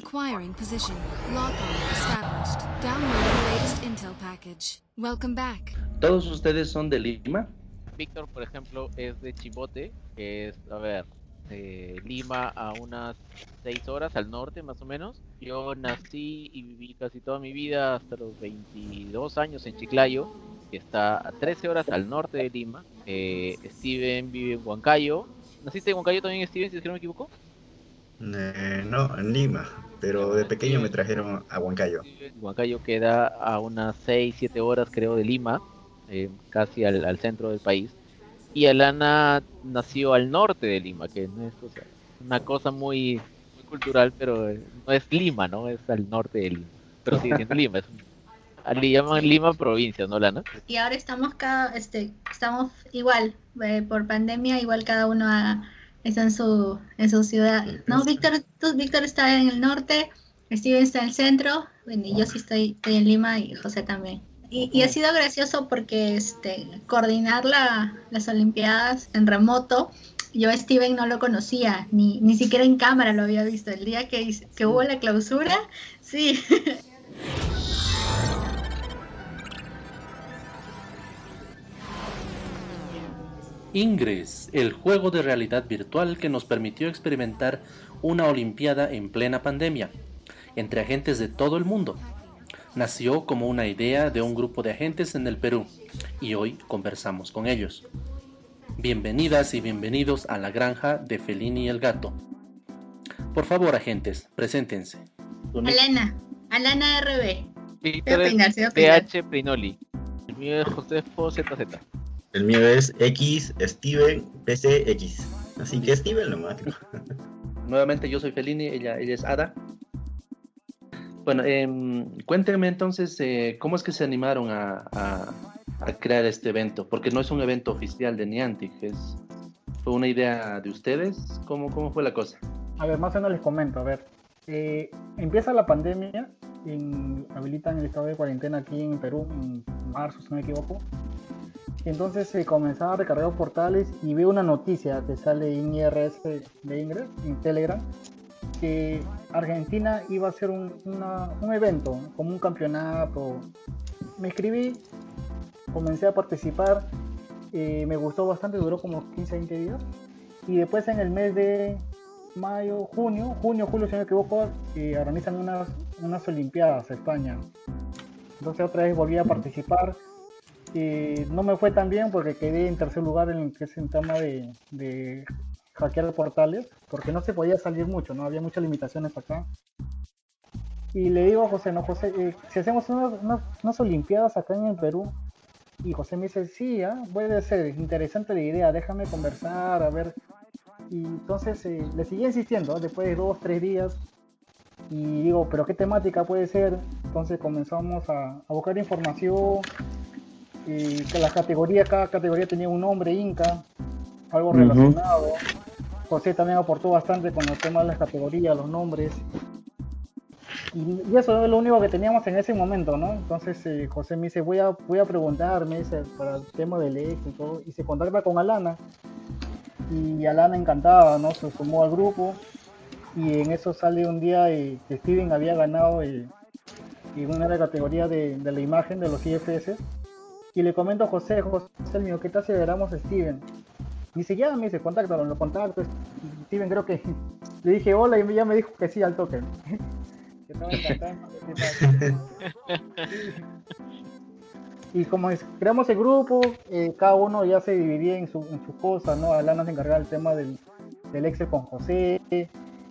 Acquiring position. Lock on established. Downloading latest intel package. Welcome back. ¿Todos ustedes son de Lima? Víctor, por ejemplo, es de Chibote, que es, a ver, de Lima a unas 6 horas al norte más o menos. Yo nací y viví casi toda mi vida hasta los 22 años en Chiclayo, que está a 13 horas al norte de Lima. Eh, Steven vive en Huancayo. ¿Naciste en Huancayo también, Steven, si es que no me equivoco? Eh, no, en Lima, pero de pequeño me trajeron a Huancayo. Huancayo queda a unas 6, 7 horas creo de Lima, eh, casi al, al centro del país. Y Alana nació al norte de Lima, que no es o sea, una cosa muy, muy cultural, pero eh, no es Lima, ¿no? Es al norte de Lima. Pero sigue siendo Lima. Es un- le llaman Lima provincia, ¿no, Lana? Y ahora estamos cada, este, estamos igual, eh, por pandemia, igual cada uno ha- está en su, en su ciudad. No, Víctor, tú- Víctor está en el norte, Steven está en el centro, bueno, y yo sí estoy, estoy en Lima y José también. Y, y ha sido gracioso porque este, coordinar la, las Olimpiadas en remoto, yo a Steven no lo conocía, ni, ni siquiera en cámara lo había visto. El día que, que hubo la clausura, sí, Ingress, el juego de realidad virtual que nos permitió experimentar una Olimpiada en plena pandemia, entre agentes de todo el mundo. Nació como una idea de un grupo de agentes en el Perú y hoy conversamos con ellos. Bienvenidas y bienvenidos a la granja de Felini y el gato. Por favor, agentes, preséntense. Alana, Alana RB. Víctor. PH Prinoli. El mío es Josefo ZZ. El mío es X Steven PCX. Así que Steven nomás. Nuevamente yo soy Felini, ella, ella es Ada. Bueno, em, cuéntenme entonces eh, cómo es que se animaron a, a- a crear este evento, porque no es un evento oficial de Niantic, es, fue una idea de ustedes, ¿cómo, cómo fue la cosa? A ver, más o menos les comento, a ver. eh, empieza la pandemia, en- habilitan el estado de cuarentena aquí en Perú en marzo, si no me equivoco. Entonces se comenzaba a recargar portales y veo una noticia que sale en IRS de Ingres, en Telegram, que Argentina iba a hacer un, una- un evento, como un campeonato. Me escribí, comencé a participar, eh, me gustó bastante, duró como 15, 20 días. Y después en el mes de mayo, junio, junio, julio, si no me equivoco, eh, organizan unas, unas Olimpiadas a España. Entonces otra vez volví a participar. Eh, no me fue tan bien porque quedé en tercer lugar en el que es el tema de, de hackear portales, porque no se podía salir mucho, no había muchas limitaciones acá. Y le digo a José, no, José, eh, si hacemos unas, unas- Olimpiadas acá en el Perú, y José me dice, sí, ah, puede ser, interesante la idea, déjame conversar, a ver. Y entonces eh, le seguí insistiendo, ¿no? después de dos, tres días, y digo, pero ¿qué temática puede ser? Entonces comenzamos a buscar información, y que las categorías, cada categoría tenía un nombre inca, algo relacionado. José también aportó bastante con el tema de las categorías, los nombres. Y, y eso es lo único que teníamos en ese momento, ¿no? Entonces eh, José me dice, voy a, voy a preguntar, me dice, para el tema del ex y todo, y se contacta con Alana. Y Alana encantada, ¿no? Se sumó al grupo. Y en eso sale un día eh, que Steven había ganado eh, en una de las categorías de, de la imagen de los IFS. Y le comento a José, José mío, ¿qué tal si veramos a Steven? Y dice, ya, me dice, contáctalo, lo contacto. Steven creo que le dije hola y ya me dijo que sí al toque. Que. Y como creamos el grupo, eh, cada uno ya se dividía en su, en sus cosas, ¿no? Alana se encargaba del tema del, del Excel con José,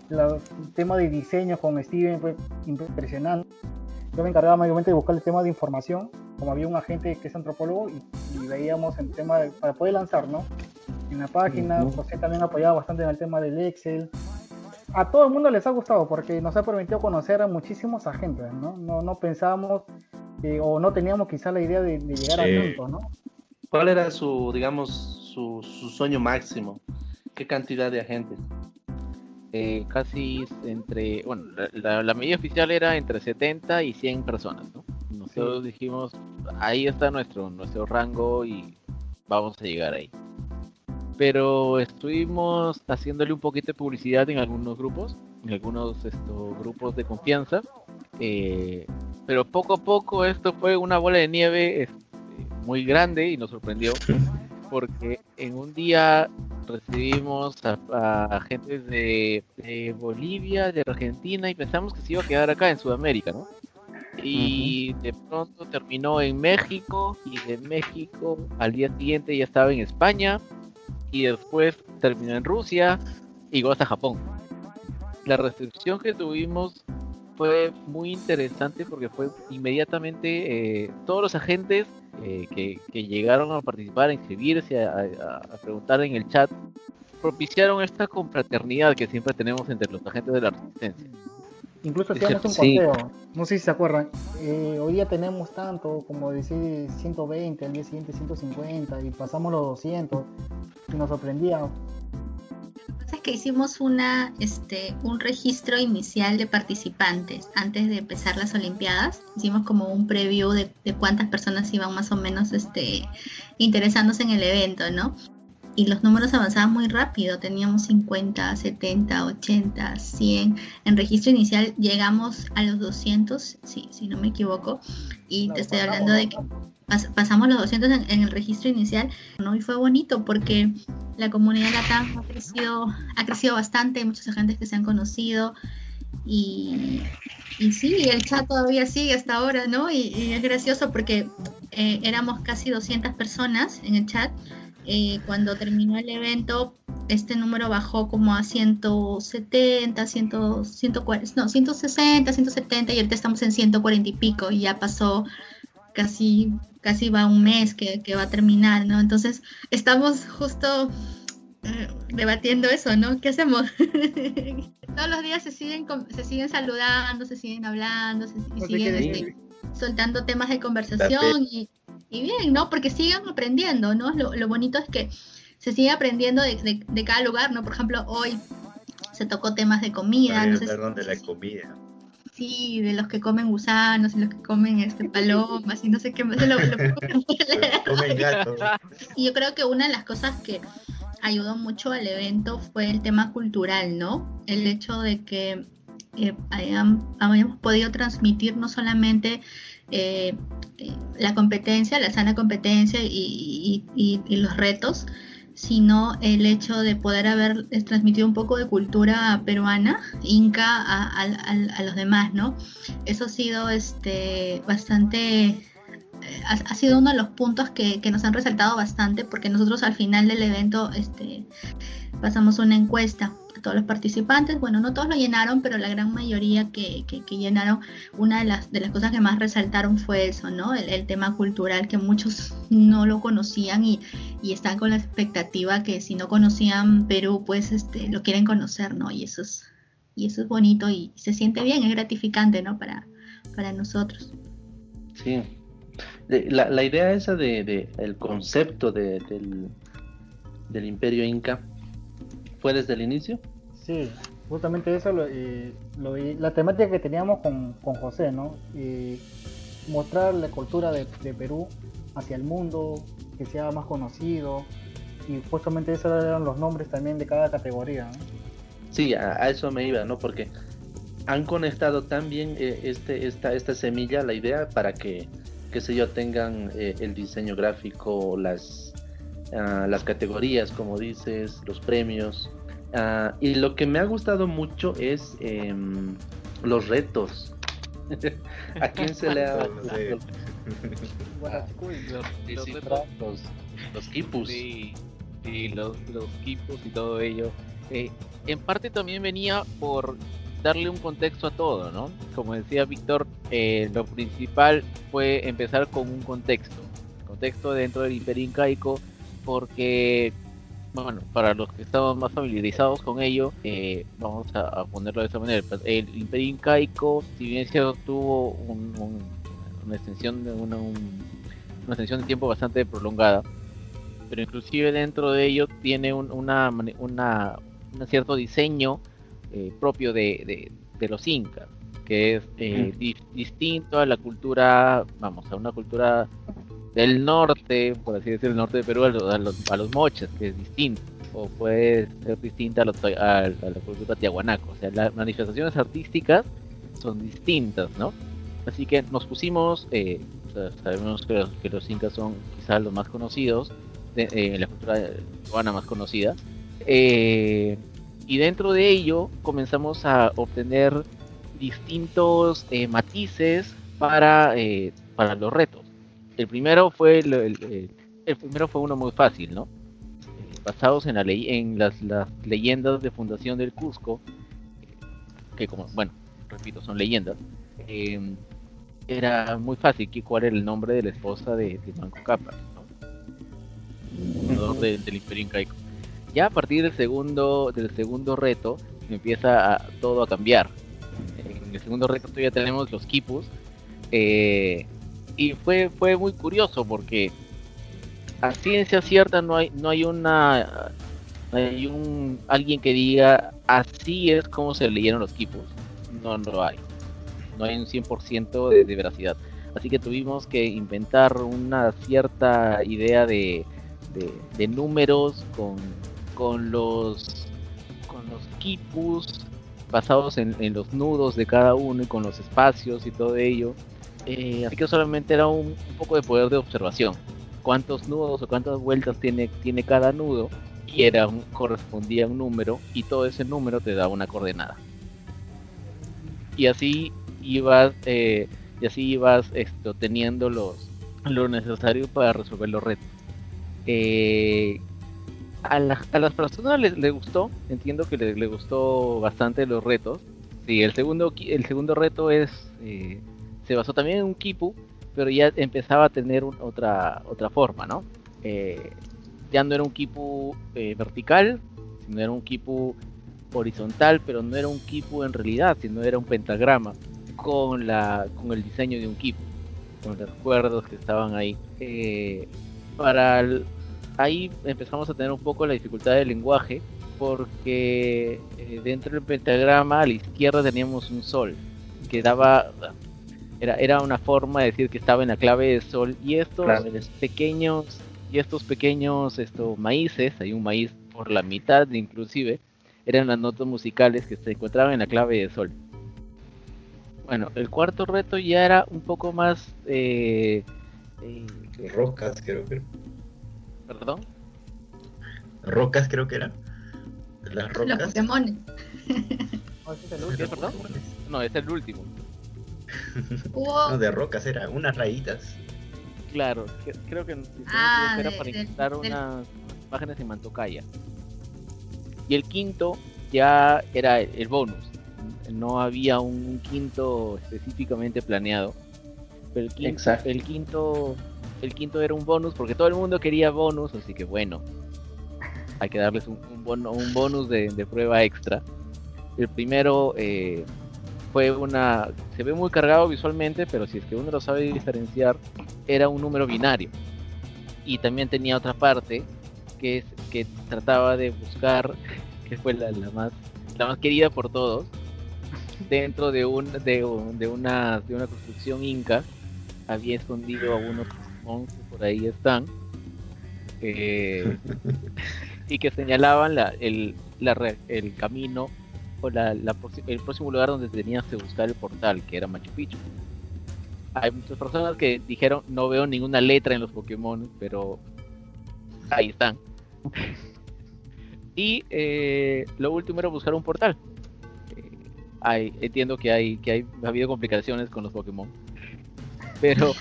la- el tema de diseño con Steven fue impresionante. Yo me encargaba mayormente de buscar el tema de información, como había un agente que es antropólogo y, y veíamos el tema de- para poder lanzar, ¿no? En la página, Ujú. José también apoyaba bastante en el tema del Excel. A todo el mundo les ha gustado porque nos ha permitido conocer a muchísimos agentes, ¿no? No, no pensábamos eh, o no teníamos quizá la idea de, de llegar Sí. a tanto, ¿no? ¿Cuál era su, digamos, su, su sueño máximo? ¿Qué cantidad de agentes? Eh, casi entre, bueno, la, la- la medida oficial era entre 70 y 100 personas, ¿no? Nosotros dijimos, ahí está nuestro, nuestro rango y vamos a llegar ahí. pero estuvimos haciéndole un poquito de publicidad en algunos grupos, en algunos estos grupos de confianza. eh, pero poco a poco esto fue una bola de nieve este, muy grande y nos sorprendió porque en un día recibimos a, agentes de, de Bolivia, de Argentina y pensamos que se iba a quedar acá en Sudamérica, ¿no? Y de pronto terminó en México y de México al día siguiente ya estaba en España y después terminó en Rusia y llegó hasta Japón. La recepción que tuvimos fue muy interesante porque fue inmediatamente eh, todos los agentes eh, que, que llegaron a participar, a inscribirse, a, a- a preguntar en el chat, propiciaron esta confraternidad que siempre tenemos entre los agentes de la resistencia. Incluso Es hacíamos un conteo, no sé si se acuerdan. Eh, hoy día tenemos tanto, como decir 120, al día siguiente 150 y pasamos los 200 y nos sorprendía. Lo que pasa es que hicimos una, este, un registro inicial de participantes antes de empezar las Olimpiadas. Hicimos como un preview de, de cuántas personas iban más o menos este, interesándose en el evento, ¿no? Y los números avanzaban muy rápido, teníamos 50, 70, 80, 100. En registro inicial llegamos a los 200, sí, si no me equivoco. Y te estoy hablando de que pas- pasamos los 200 en, en el registro inicial, ¿no? Y fue bonito porque la comunidad LATAM ha crecido, ha crecido bastante, hay muchos agentes que se han conocido y, y sí, el chat todavía sigue hasta ahora, ¿no? Y, y es gracioso porque eh, éramos casi 200 personas en el chat. Eh, cuando terminó el evento, este número bajó como a 170, 100, 140, no, 160, 170 y ahorita estamos en 140 y pico y ya pasó casi, casi va un mes que, que va a terminar, ¿no? Entonces estamos justo eh, debatiendo eso, ¿no? ¿Qué hacemos? Todos los días se siguen, se siguen saludando, se siguen hablando, se, sé siguen este, soltando temas de conversación y, y bien, ¿no? Porque siguen aprendiendo, ¿no? Lo, lo bonito es que se sigue aprendiendo de, de- de cada lugar, ¿no? Por ejemplo, hoy se tocó temas de comida, no sé si- Perdón, de la comida. Sí, de los que comen gusanos y los que comen este palomas y no sé qué más. Lo, lo- Comen gato. y yo creo que una de las cosas que ayudó mucho al evento fue el tema cultural, ¿no? El hecho de que eh, hayamos podido transmitir no solamente eh, eh, la competencia, la sana competencia y, los retos, sino el hecho de poder haber transmitido un poco de cultura peruana, inca, a, a- a- los demás, ¿no? Eso ha sido este, bastante ha, sido uno de los puntos que, nos han resaltado bastante porque nosotros al final del evento este, pasamos una encuesta a todos los participantes. Bueno, no todos lo llenaron, pero la gran mayoría que, que- que llenaron, una de las, de las cosas que más resaltaron fue eso, ¿no? El, tema cultural que muchos no lo conocían y, y están con la expectativa que si no conocían Perú, pues este, lo quieren conocer, ¿no? Y eso es, y eso es bonito y se siente bien, es gratificante, ¿no? Para, para nosotros. Sí. La, la idea esa de, de- el concepto de- del, del imperio inca fue desde el inicio. Sí, justamente eso, lo, la temática que teníamos con, con José, ¿no? Eh, mostrar la cultura de, de Perú hacia el mundo, que sea más conocido, y justamente esos eran los nombres también de cada categoría, ¿no? Sí, a, a eso me iba, ¿no? Porque han conectado tan bien eh, este, esta, esta semilla, la idea, para que, qué sé yo, tengan eh, el diseño gráfico, las, ah, las categorías, como dices, los premios. Ah, y lo que me ha gustado mucho es em, los retos. ¿A quién se le ha No sé. Ah, Los, los sí, sí, los, los equipos y todo ello. Eh, en parte también venía por darle un contexto a todo, ¿no? Como decía Víctor, eh, lo principal fue empezar con un contexto. Contexto dentro del Imperio Incaico, porque, bueno, para los que estamos más familiarizados con ello, eh, vamos a, ponerlo de esta manera. Pues, El Imperio Incaico, si bien se tuvo un- un- una extensión de una, un- una extensión de tiempo bastante prolongada, pero inclusive dentro de ello tiene un, una, una, un cierto diseño eh, propio de, de- de los incas, que es eh, di- distinto a la cultura, vamos, a una cultura del norte, por así decirlo, el norte de Perú a los, a los, moches, que es distinto, o puede ser distinta a, los, a, a la cultura tiahuanaco. O sea, las manifestaciones artísticas son distintas, ¿no? Así que nos pusimos, eh, sabemos que los, que los incas son quizás los más conocidos, de, eh, la cultura peruana más conocida, eh, y dentro de ello comenzamos a obtener distintos eh, matices para, eh, para los retos. El primero fue el, el- el primero fue uno muy fácil, ¿no? Eh, basados en, la ley, en las, las leyendas de fundación del Cusco, que como, bueno, repito, son leyendas, eh, era muy fácil que cuál era el nombre de la esposa de, de Manco Cápac, ¿no? Del Imperio Incaico. Ya a partir del segundo, del segundo reto, empieza a- todo a cambiar. En el segundo reto todavía tenemos los quipus. eh, y fue, fue muy curioso porque a ciencia cierta no hay, no hay una no hay un alguien que diga así es como se leyeron los quipus. No, no hay. No hay un 100% de, de veracidad. Así que tuvimos que inventar una cierta idea de, de, de números con, con los con los quipus basados en, los nudos de cada uno y con los espacios y todo ello. Eh, así que solamente era un, poco de poder de observación. Cuántos nudos o cuántas vueltas tiene, tiene cada nudo y era un- correspondía a un número y todo ese número te daba una coordenada. Y así ibas, eh, y así ibas esto, teniendo los, lo necesario para resolver los retos. Eh, a, la- a las personas les, les gustó, entiendo que les, les gustó bastante los retos. Sí, el segundo, el segundo reto es eh, se basó también en un Kipu, pero ya empezaba a tener otra, otra forma, ¿no? Eh, ya no era un Kipu eh, vertical, sino era un Kipu horizontal, pero no era un Kipu en realidad, sino era un pentagrama con, la, con el diseño de un Kipu, con los recuerdos que estaban ahí. Eh, para ahí empezamos a tener un poco la dificultad del lenguaje, porque eh, dentro del pentagrama a la izquierda teníamos un sol, que daba era, era una forma de decir que estaba en la clave de sol y estos Claro. pequeños y estos pequeños estos maíces hay un maíz por la mitad inclusive eran las notas musicales que se encontraban en la clave de sol bueno el cuarto reto ya era un poco más eh, eh, Rocas, creo que perdón Rocas, creo que era. Las Los rocas. Pokémon. Oh, ese es el ¿Qué, último. perdón? no es el último Hubo No, de rocas era, unas rayitas. claro que- creo que Ah, era de- para insertar del- unas imágenes en Mantocaya y el quinto ya era el bonus no había un quinto específicamente planeado pero el quinto, Exacto. el quinto el quinto era un bonus porque todo el mundo quería bonus así que bueno hay que darles un, bono- un bonus de, prueba extra. El primero eh, fue una se ve muy cargado visualmente pero si es que uno lo sabe diferenciar era un número binario. Y también tenía otra parte que es que trataba de buscar que fue la, más la más querida por todos dentro de un de, de una de una construcción inca había escondido a unos Pokémon que por ahí están eh, y que señalaban la, el, la re- el camino o la, el próximo lugar donde tenías que buscar el portal que era Machu Picchu hay muchas personas que dijeron no veo ninguna letra en los Pokémon pero ahí están y eh, lo último era buscar un portal. Eh, hay, entiendo que hay que hay ha habido complicaciones con los Pokémon. Pero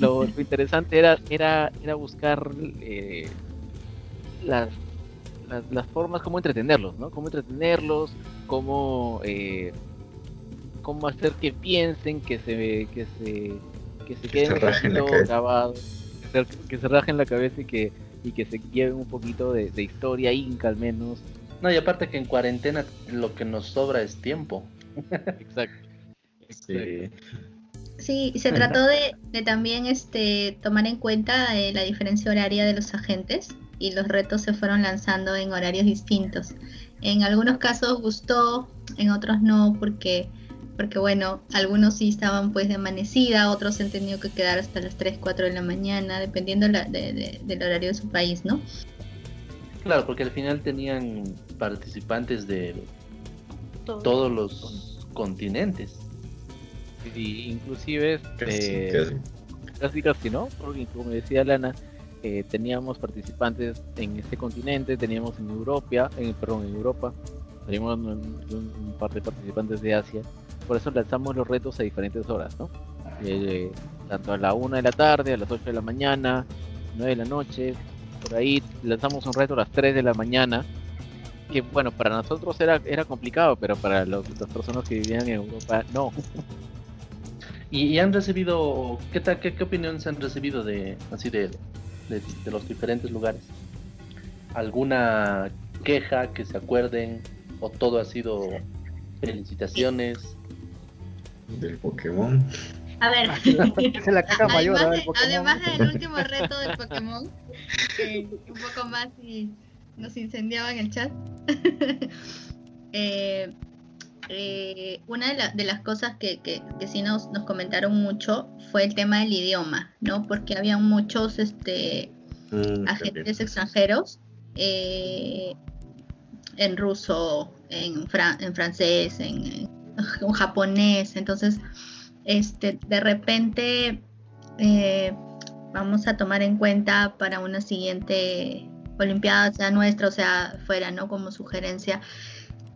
lo, lo interesante era, era, era buscar eh, las, las, las formas, cómo entretenerlos, ¿no? Cómo entretenerlos, cómo, eh, cómo hacer que piensen, que se, que se, que se queden cabeza. grabados, que se, que se rajen la cabeza y que, y que se lleven un poquito de, de historia inca al menos. No, y aparte que en cuarentena lo que nos sobra es tiempo. Exacto. Sí. Sí, se trató de, de también este, tomar en cuenta eh, la diferencia horaria de los agentes y los retos se fueron lanzando en horarios distintos. En algunos casos gustó, en otros no, porque porque bueno, algunos sí estaban pues de amanecida, otros han tenido que quedar hasta las 3, 4 de la mañana, dependiendo la- de- de- del horario de su país, ¿no? Claro, porque al final tenían participantes de todos los continentes. Y inclusive Casi, eh, casi. casi casi no, porque como decía Lana, eh, teníamos participantes en este continente, teníamos en Europa, en, perdón, en Europa, teníamos un, un- un par de participantes de Asia, por eso lanzamos los retos a diferentes horas, ¿no? Eh, tanto a la 1 de la tarde, a las 8 de la mañana, 9 de la noche, por ahí lanzamos un reto a las 3 de la mañana, que bueno, para nosotros era, era complicado, pero para los- las personas que vivían en Europa no. ¿Y, y han recibido, qué, tal, qué, qué opiniones han recibido de así de, de, de los diferentes lugares? ¿Alguna queja que se acuerden? ¿O todo ha sido felicitaciones? Del Pokémon. A ver, es la caja mayor, además, además del último reto del Pokémon, que un poco más y nos incendiaban el chat. eh, eh, una de, la- de las cosas que, que, que sí nos, nos comentaron mucho fue el tema del idioma, ¿no? Porque había muchos este, Mm, agentes extranjeros eh, en ruso, en, fran- en francés, en, japonés. Entonces, este, de repente eh, vamos a tomar en cuenta para una siguiente Olimpiada, sea nuestra o sea fuera, ¿no? Como sugerencia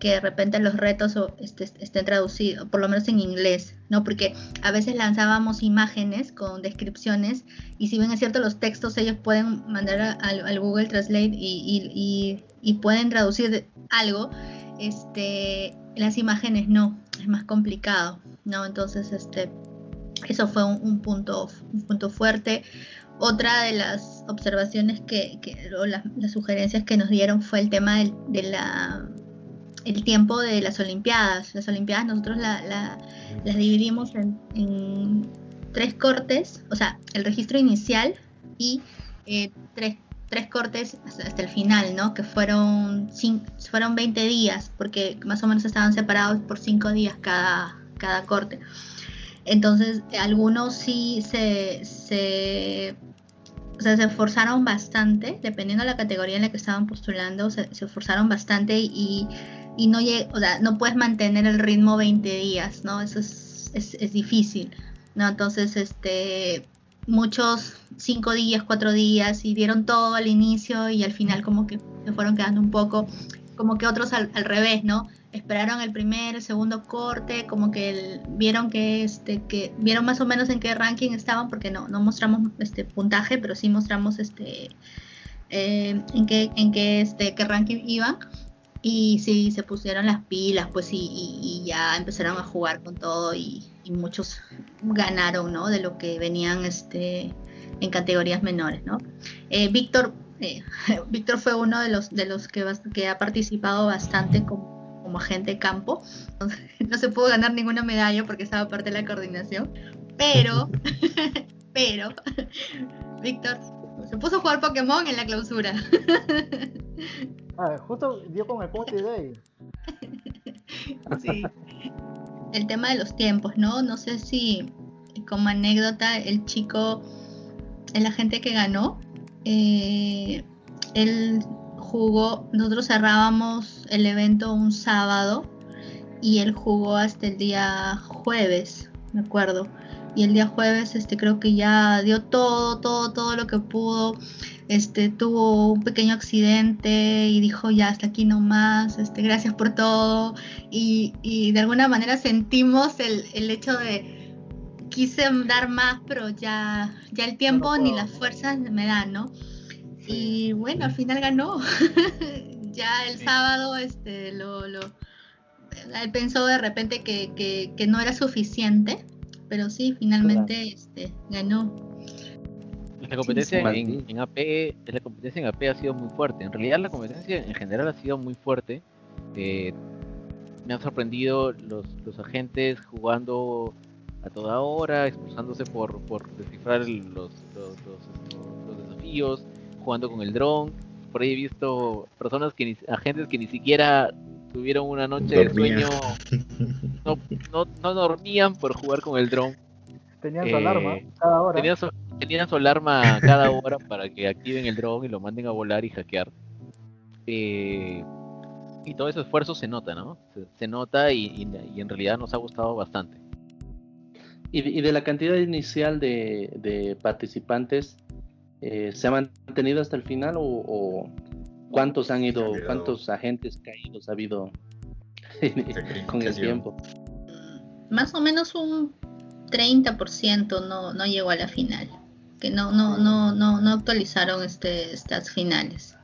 que de repente los retos este, estén traducidos, por lo menos en inglés, ¿no? Porque a veces lanzábamos imágenes con descripciones y si bien es cierto los textos ellos pueden mandar al, Google Translate y, pueden traducir algo, este, las imágenes no, es más complicado, ¿no? Entonces, este, eso fue un, un punto, un punto fuerte. Otra de las observaciones que, o las, sugerencias que nos dieron fue el tema de la el tiempo de las Olimpiadas. Las Olimpiadas nosotros la- la- las dividimos en, tres cortes, o sea, el registro inicial y eh, tres, tres cortes hasta, el final, ¿no? Que fueron, cin- fueron 20 días, porque más o menos estaban separados por 5 días cada, cada corte. Entonces, algunos sí se, se, o sea, se esforzaron bastante, dependiendo de la categoría en la que estaban postulando, se, esforzaron bastante y no, lleg- o sea, no puedes mantener el ritmo 20 días, ¿no? Eso es, es, es difícil, ¿no? Entonces, este, muchos 5 días, 4 días y dieron todo al inicio y al final como que se fueron quedando un poco, como que otros al, al revés, ¿no? Esperaron el primer, el segundo corte, como que vieron que este que vieron más o menos en qué ranking estaban porque no no mostramos este puntaje, pero sí mostramos este eh, en qué en qué este qué ranking iban y sí se pusieron las pilas pues y, y- y ya empezaron a jugar con todo y, y muchos ganaron no de lo que venían este en categorías menores no Eh, Víctor eh, Víctor fue uno de los de los que, ha participado bastante como, como agente campo. No se pudo ganar ninguna medalla porque estaba parte de la coordinación pero pero Víctor se puso a jugar Pokémon en la clausura Ah, justo dio con el Poké Day. Sí. El tema de los tiempos, ¿no? No sé si como anécdota el chico, el agente que ganó, eh, él jugó, nosotros cerrábamos el evento un sábado y él jugó hasta el día jueves, me acuerdo. Y el día jueves, este, creo que ya dio todo, todo, todo lo que pudo. Este, tuvo un pequeño accidente y dijo ya hasta aquí nomás, este, gracias por todo. Y, y de alguna manera sentimos el, el hecho de quise dar más, pero ya, ya el tiempo ni las fuerzas me dan, ¿no? Y bueno, al final ganó. ya el Sí. sábado, este, lo, lo, él pensó de repente que, que, que no era suficiente, pero sí, finalmente este, ganó. La competencia sí. en, en AP, la competencia en AP ha sido muy fuerte. En realidad la competencia en general ha sido muy fuerte. Eh, me han sorprendido los, los agentes jugando a toda hora, esforzándose por, por descifrar los, los- los desafíos, jugando con el dron. Por ahí he visto personas que ni, agentes que ni siquiera tuvieron una noche de sueño no, no, no dormían por jugar con el dron. Tenían su Eh, alarma cada hora. Tenían su, tenían su alarma cada hora para que activen el dron y lo manden a volar y hackear. Eh, y todo ese esfuerzo se nota, ¿no? Se, se nota y, y- y en realidad nos ha gustado bastante. Y, de- y de la cantidad inicial de, de participantes, eh, ¿se ha mantenido hasta el final o, o cuántos han ido, cuántos agentes caídos ha habido con el tiempo? Más o menos un 30% no, no llegó a la final. Que no, no, no, no, no actualizaron este, estas finales.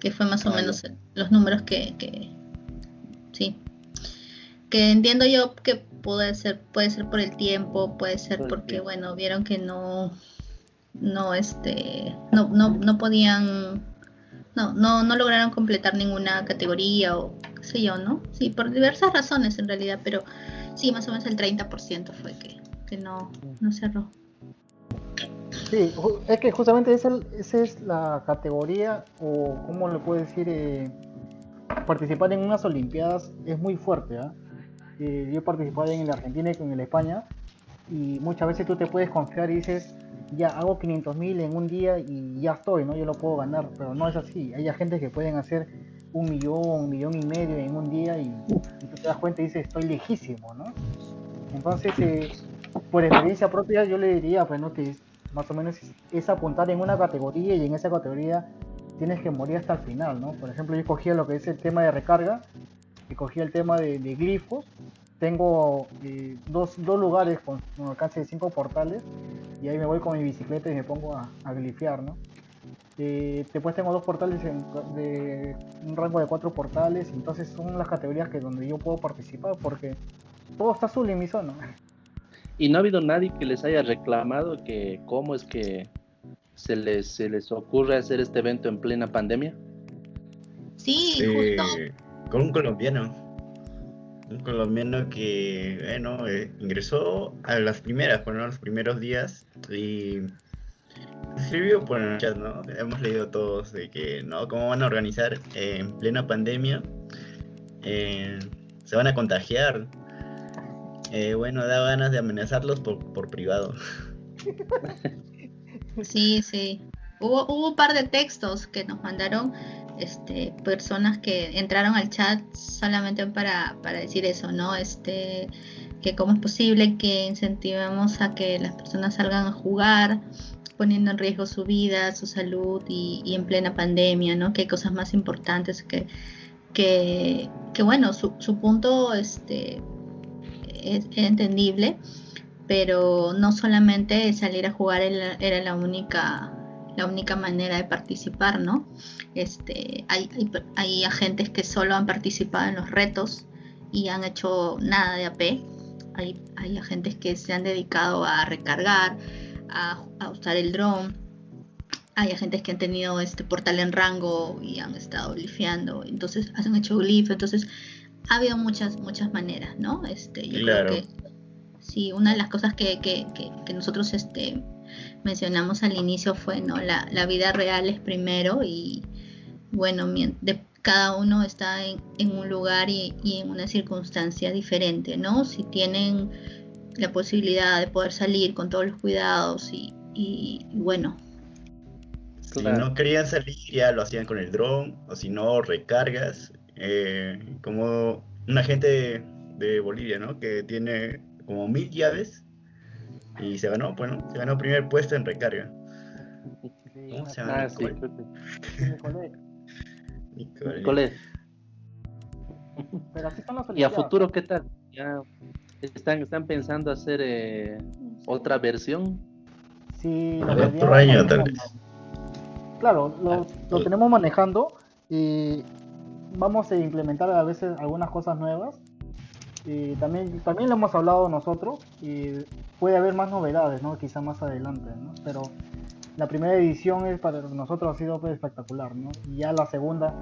Que fue más o Ah, menos los números que, que sí. Que entiendo yo que puede ser, puede ser por el tiempo, puede ser Por porque tiempo. bueno, vieron que no, no este, no, no, no podían, no, no, no lograron completar ninguna categoría o qué sé yo, ¿no? Sí, por diversas razones en realidad, pero sí, más o menos el 30% fue que, que no, no cerró. Sí, es que justamente esa es la categoría, o cómo le puedo decir, eh, participar en unas Olimpiadas es muy fuerte. ¿ah? Eh, yo he participado en el Argentina y en el España, y muchas veces tú te puedes confiar y dices, ya hago 500 mil en un día y ya estoy, ¿no? Yo lo puedo ganar, pero no es así. Hay agentes que pueden hacer un millón, un millón y medio en un día y, y tú te das cuenta y dices, estoy lejísimo, ¿no? Entonces, eh, por experiencia propia, yo le diría, pues, ¿no? Que más o menos es, apuntar en una categoría y en esa categoría tienes que morir hasta el final, ¿no? Por ejemplo, yo cogía lo que es el tema de recarga y cogía el tema de, de glifos. Tengo eh, dos, dos lugares con un alcance de cinco portales y ahí me voy con mi bicicleta y me pongo a, a glifear, ¿no? Eh, después tengo dos portales en- de un rango de cuatro portales, entonces son las categorías que donde yo puedo participar porque todo está azul en mi zona. ¿Y no ha habido nadie que les haya reclamado que cómo es que se les, se les ocurre hacer este evento en plena pandemia? Sí, Eh, justo. con un colombiano. Un colombiano que, bueno, eh, ingresó a las primeras, bueno, los primeros días y escribió por el chat, ¿no? Hemos leído todos de que, ¿no? ¿Cómo van a organizar eh, en plena pandemia? Eh, se van a contagiar. Bueno, da ganas de amenazarlos por, por privado. Sí, sí. Hubo, hubo un par de textos que nos mandaron este, personas que entraron al chat solamente para, para decir eso, ¿no? Este, que cómo es posible que incentivemos a que las personas salgan a jugar, poniendo en riesgo su vida, su salud y, y en plena pandemia, ¿no? Que hay cosas más importantes que, que, bueno, su, su punto este, es entendible pero no solamente salir a jugar era, era la única la única manera de participar, ¿no? Este, hay, hay, hay agentes que solo han participado en los retos y han hecho nada de AP. Hay, hay agentes que se han dedicado a recargar, a, a usar el drone. Hay agentes que han tenido este portal en rango y han estado glifeando, entonces han hecho glif, entonces ha habido muchas muchas maneras, ¿no? Este, yo Claro. creo que sí, una de las cosas que, que, que, que nosotros este, mencionamos al inicio fue, ¿no? La, la vida real es primero y, bueno, de, cada uno está en, en un lugar y, y en una circunstancia diferente, ¿no? Si tienen la posibilidad de poder salir con todos los cuidados y, y, y bueno, Si no querían salir, ya lo hacían con el dron, o si no, recargas. eh, como un agente de Bolivia, ¿no? Que tiene como mil llaves y se ganó, bueno, se ganó primer puesto en recarga. ¿Cómo se llama? Ah, sí, Nicole. Nicolás. Nicole. Nicole, Pero así son las ¿Y a futuro qué tal? ¿Ya están, están pensando hacer eh, otra versión? Sí, lo otro año, tal vez. Claro, lo, lo tenemos manejando y vamos a implementar a veces algunas cosas nuevas. Y también, también lo hemos hablado nosotros y puede haber más novedades, ¿no? Quizá más adelante, ¿no? Pero la primera edición es para nosotros ha sido pues, espectacular, ¿no? Y ya la segunda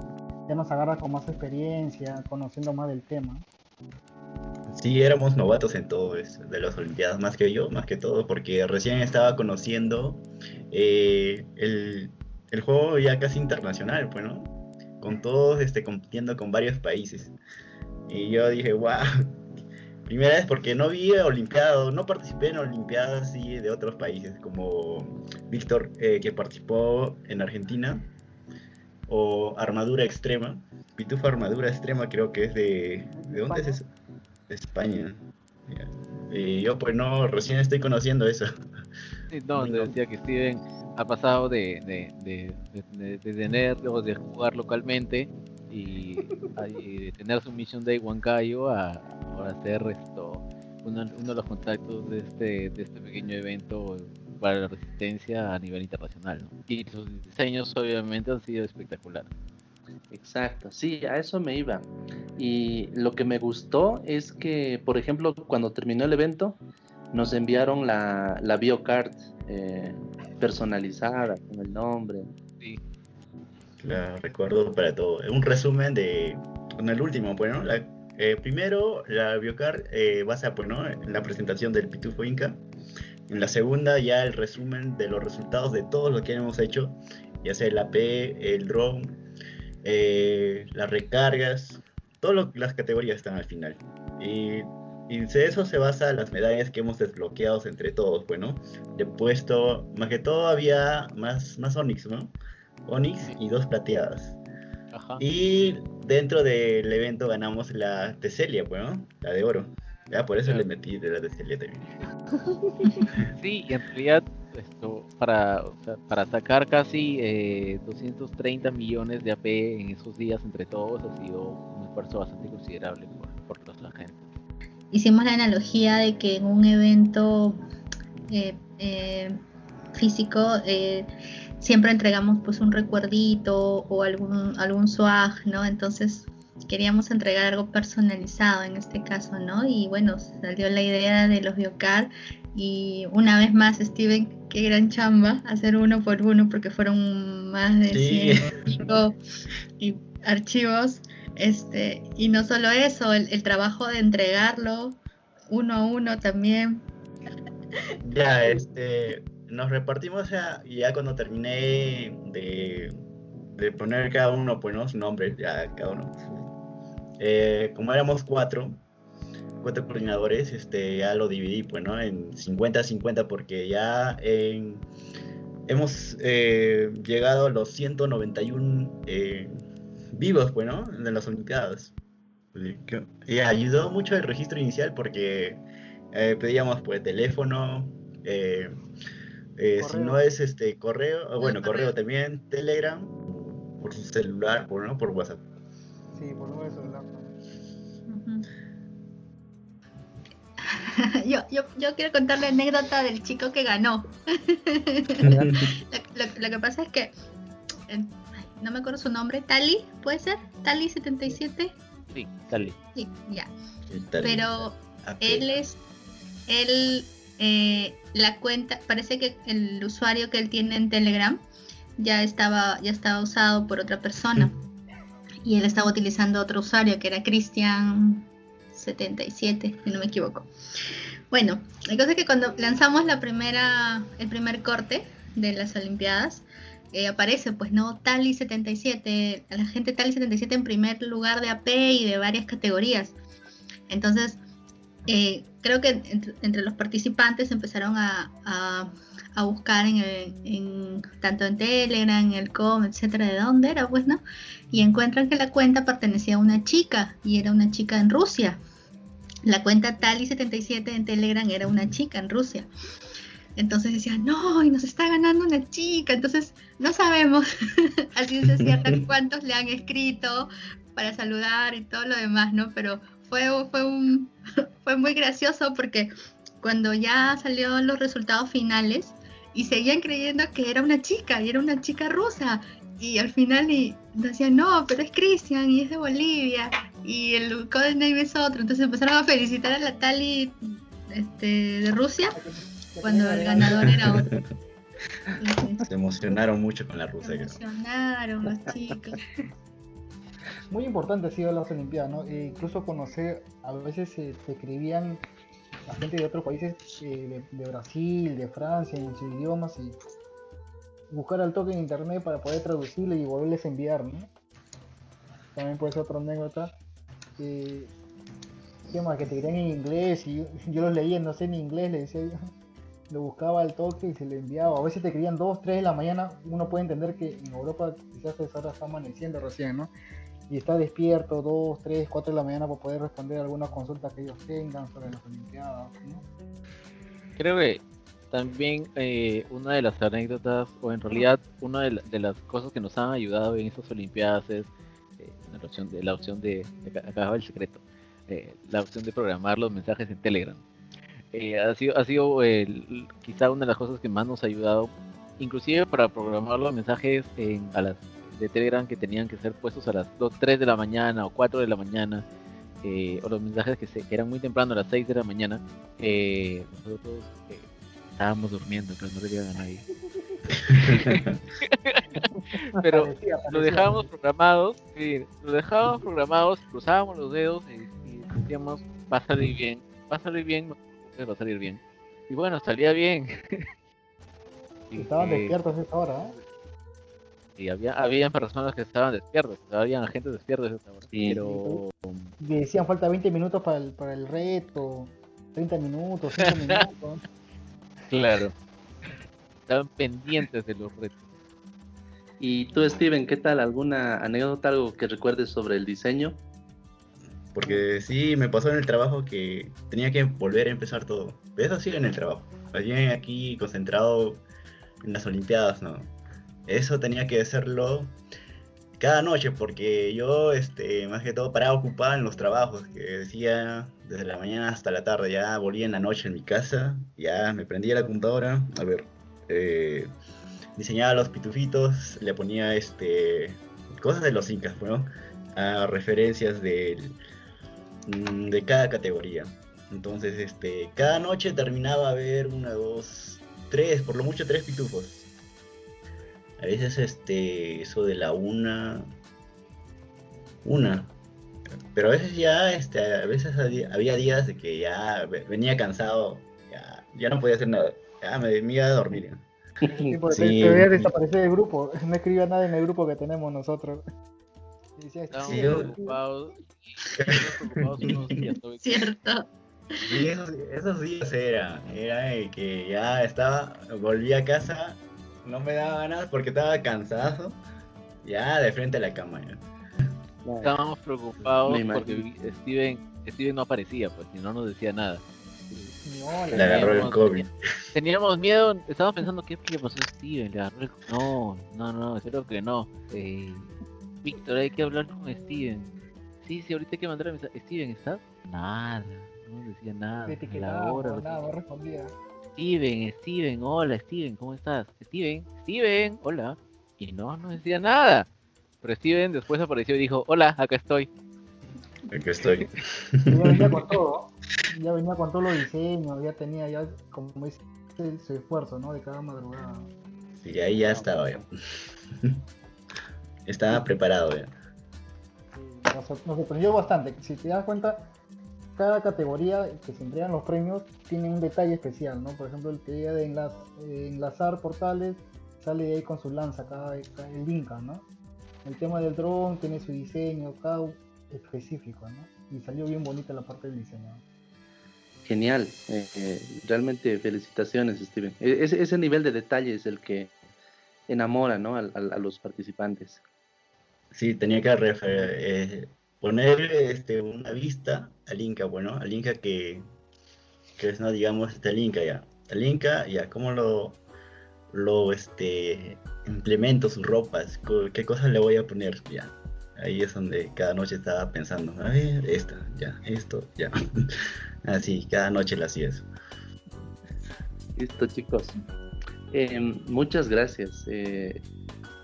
ya nos agarra con más experiencia, conociendo más del tema. Sí, éramos novatos en todo eso, de las Olimpiadas, más que yo, más que todo, porque recién estaba conociendo eh, el, el juego ya casi internacional, pues, ¿no? Con todos este, compitiendo con varios países. Y yo dije, wow, Primera vez porque no vi Olimpiadas, no participé en Olimpiadas así de otros países, como Víctor, eh, que participó en Argentina, o Armadura Extrema. Pitufo Armadura Extrema creo que es de... ¿De dónde es eso? De España. Y yo pues no, recién estoy conociendo eso. Sí, no, decía que Steven ha pasado de, de, de, de, de tener o de jugar localmente y, y de tener su Mission Day Huancayo a ahora ser esto uno, uno de los contactos de este, de este pequeño evento para la resistencia a nivel internacional. ¿no? Y sus diseños obviamente han sido espectaculares. Exacto, sí, a eso me iba. Y lo que me gustó es que, por ejemplo, cuando terminó el evento, nos enviaron la, la biocard eh, personalizada con el nombre. Sí, La recuerdo para todo. Un resumen de. Con el último, pues, ¿no? La- eh, primero, la Biocar eh, basa, pues, ¿no? En la presentación del Pitufo Inca. En la segunda, ya el resumen de los resultados de todo lo que hemos hecho, ya sea el AP, el drone, eh, las recargas, todas las categorías están al final. Y, y de eso se basa las medallas que hemos desbloqueado entre todos, bueno. De puesto, más que todo había más, más Onyx, ¿no? Onyx y dos plateadas. ajá. Y dentro del evento ganamos la Teselia, pues, ¿no? La de oro. Ya, por eso Claro. le metí de la Teselia también. Sí, y en realidad esto para, o sea, para sacar casi eh, 230 millones de AP en esos días entre todos ha sido un esfuerzo bastante considerable por, por toda la gente. Hicimos la analogía de que en un evento eh, eh, físico eh, siempre entregamos pues un recuerdito o algún, algún swag, ¿no? Entonces queríamos entregar algo personalizado en este caso, ¿no? Y bueno, salió la idea de los Biocar y una vez más, Steven, qué gran chamba hacer uno por uno porque fueron más de Sí. 100 y pico y archivos. Este, y no solo eso, el, el trabajo de entregarlo uno a uno también. Ya, este, nos repartimos ya, ya cuando terminé de, de poner cada uno, pues, ¿no? Su nombre, ya cada uno. Eh, como éramos cuatro, cuatro coordinadores, este, ya lo dividí, pues, ¿no? En 50-50 porque ya en- hemos eh, llegado a los 191 eh, vivos, pues, ¿no? De las que- Y ayudó mucho el registro inicial porque eh, pedíamos pues teléfono, eh, eh, si no es este correo, bueno, correo. correo también, Telegram, por su celular, por, ¿no? por WhatsApp. Sí, por de celular. Yo, yo, yo quiero contar la anécdota del chico que ganó. Lo, lo- lo que pasa es que, eh, ay, no me acuerdo su nombre, Tali, ¿puede ser? Tali 77. Sí, dale. Sí, ya. Tele- Pero él es, él, eh, la cuenta, parece que el usuario que él tiene en Telegram ya estaba, ya estaba usado por otra persona. Y él estaba utilizando otro usuario que era Cristian77, si no me equivoco. Bueno, la cosa es que cuando lanzamos la primera, el primer corte de las Olimpiadas, eh, aparece pues no Tali 77, la gente Tali 77 en primer lugar de AP y de varias categorías. Entonces, eh, creo que entre, entre los participantes empezaron a, a- a buscar en, el- en- tanto en Telegram, en el com, etcétera, de dónde era, pues, ¿no? Y encuentran que la cuenta pertenecía a una chica y era una chica en Rusia. La cuenta Tali77 en Telegram era una chica en Rusia. Entonces decían, no, y nos está ganando una chica. Entonces, no sabemos a ciencia cierta cuántos le han escrito para saludar y todo lo demás, ¿no? Pero fue, fue, un, fue muy gracioso porque cuando ya salieron los resultados finales y seguían creyendo que era una chica y era una chica rusa y al final y decían no pero es Cristian y es de Bolivia y el codename es otro entonces empezaron a felicitar a la Tali este, de Rusia cuando el ganador era otro. Se emocionaron mucho con la rusa. Se creo. emocionaron los chicos Muy importante ha sido las Olimpiadas, ¿no? E incluso conocer, a veces se escribían a gente de otros países, eh, de, de Brasil, de Francia, en sus idiomas y buscar al toque en internet para poder traducirle y volverles a enviar, ¿no? También puede ser otra anécdota. Eh, esquemas que te querían en inglés y yo, los leía, no sé en inglés, le decía yo. Lo buscaba al toque y se le enviaba. A veces te querían 2, 3 de la mañana. Uno puede entender que en Europa quizás a esa está amaneciendo recién, ¿no? Y está despierto 2, 3, 4 de la mañana para poder responder algunas consultas que ellos tengan sobre las Olimpiadas, ¿no? Creo que también eh, una de las anécdotas, o en realidad una de, la- de las cosas que nos han ayudado en estas Olimpiadas es eh, la opción de, la opción de, va el secreto, eh, la opción de programar los mensajes en Telegram. Eh, ha sido, ha sido quizá una de las cosas que más nos ha ayudado, inclusive para programar los mensajes en, a las de Telegram que tenían que ser puestos a las 2, 3 de la mañana o 4 de la mañana, eh, o los mensajes que, se, que eran muy temprano a las 6 de la mañana, eh, nosotros eh, estábamos durmiendo, pero no le digan a nadie. pero Parecía, lo dejábamos programados, sí, lo dejábamos programados, cruzábamos los dedos y, y decíamos, va a salir bien, va a salir bien, va a salir bien. Y bueno, salía bien. Estaban eh, despiertos a esa hora, ¿eh? Y había, había personas que estaban despiertos, habían agentes despiertos a esa hora. Sí. Pero Y decían falta 20 minutos para el, para el reto, 30 minutos, 5 minutos. claro, estaban pendientes de los retos. Y tú, Steven, ¿qué tal? ¿Alguna anécdota, algo que recuerdes sobre el diseño? Porque sí, me pasó en el trabajo que tenía que volver a empezar todo. Pero eso sigue en el trabajo. Allí aquí concentrado en las Olimpiadas, ¿no? Eso tenía que hacerlo cada noche porque yo, este, más que todo, paraba ocupado en los trabajos que decía desde la mañana hasta la tarde. Ya volvía en la noche en mi casa, ya me prendía la computadora, a ver, eh, diseñaba los pitufitos, le ponía este cosas de los incas, ¿no? A referencias mm, de cada categoría. Entonces, este, cada noche terminaba a ver una, dos, tres, por lo mucho tres pitufos. A veces, este, eso de la una, una. Pero a veces ya, este, a veces había días de que ya ve- venía cansado, ya, ya no podía hacer nada, ya me, me iba a dormir. Sí, porque Sí. te, te veías desaparecer del grupo. No escribía nada en el grupo que tenemos nosotros. Y decía, Estábamos Sí, yo- preocupados, estábamos preocupados unos días. ¿no? Cierto. Y esos, esos días era, era que ya estaba, volví a casa, no me daba ganas porque estaba cansado, ya de frente a la cama. ya. Estábamos preocupados porque Steven, Steven no aparecía, pues, y no nos decía nada. No, Le agarró el COVID. Teníamos miedo, estábamos pensando qué le pasó a Steven, le agarró el... No, no, no, espero que no. Eh, Víctor, hay que hablar con Steven. Sí, sí, ahorita hay que mandar a mensaje. Steven, ¿estás? Nada, no decía nada. la hora, lo nada, no respondía. Steven, Steven, hola Steven, ¿cómo estás? Steven, Steven, hola. Y no, no decía nada. Pero Steven después apareció y dijo, hola, acá estoy. Aquí estoy. Ya venía con todo. Ya venía con todos los diseños, ya tenía ya, como dice, su esfuerzo, ¿no? De cada madrugada. Sí, ahí ya estaba ya. Estaba preparado ya. Nos sorprendió bastante. Si te das cuenta, cada categoría que se entregan los premios tiene un detalle especial, ¿no? Por ejemplo, el que llega de enlaz- eh, enlazar portales sale de ahí con su lanza, cada, cada- el Inca, ¿no? El tema del dron tiene su diseño, cada específico, ¿no? Y salió bien bonita la parte del diseño. Genial, eh, eh, realmente felicitaciones, Steven. E- Ese, ese nivel de detalle es el que enamora ¿no? al- al- a, los participantes. Sí, tenía que refer- eh, poner este, una vista al Inca, bueno, al Inca que, que es, no, digamos, este, el Inca ya. El Inca, ya, cómo lo, lo, este, implemento sus ropas, qué cosas le voy a poner, ya. Ahí es donde cada noche estaba pensando, a ver, esta, ya, esto, ya. Así, cada noche lo hacía eso. Listo, chicos. Eh, muchas gracias. Eh,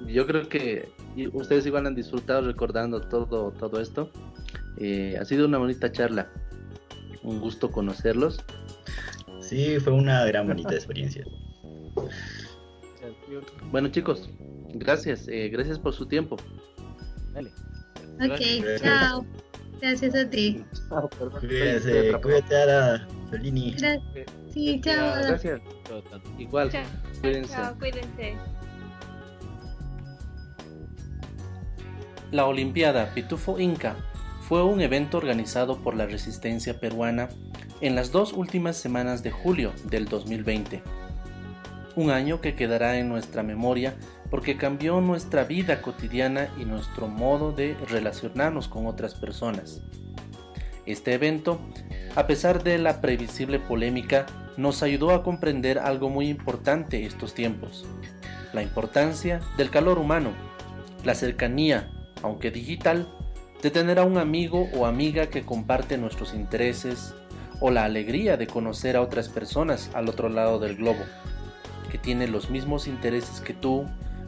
yo creo que y- ustedes igual han disfrutado recordando todo, todo esto. Eh, ha sido una bonita charla. Un gusto conocerlos. Sí, fue una gran bonita experiencia. Bueno, chicos, gracias. eh, gracias por su tiempo. Dale. Ok, Gracias. chao. Gracias a ti. Cuídense, cuídate a la Solini. Gra- Sí, chao. Gracias. Igual, Chao. cuídense. Chao, cuídense. La Olimpiada Pitufo Inca fue un evento organizado por la resistencia peruana en las dos últimas semanas de julio del 2020. Un año que quedará en nuestra memoria porque cambió nuestra vida cotidiana y nuestro modo de relacionarnos con otras personas. Este evento, a pesar de la previsible polémica, nos ayudó a comprender algo muy importante estos tiempos, la importancia del calor humano, la cercanía, aunque digital, de tener a un amigo o amiga que comparte nuestros intereses, o la alegría de conocer a otras personas al otro lado del globo, que tiene los mismos intereses que tú,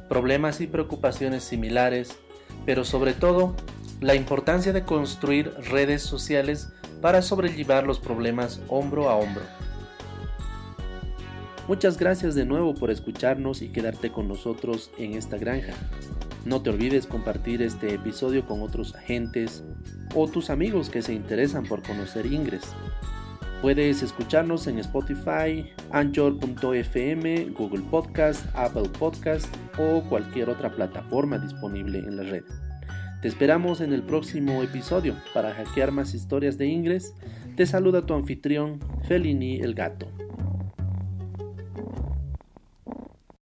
problemas y preocupaciones similares, pero sobre todo la importancia de construir redes sociales para sobrellevar los problemas hombro a hombro. Muchas gracias de nuevo por escucharnos y quedarte con nosotros en esta granja. No te olvides compartir este episodio con otros agentes o tus amigos que se interesan por conocer Ingres. Puedes escucharnos en Spotify, Anchor.fm, Google Podcast, Apple Podcast o cualquier otra plataforma disponible en la red. Te esperamos en el próximo episodio para hackear más historias de Ingres. Te saluda tu anfitrión, Felini el Gato.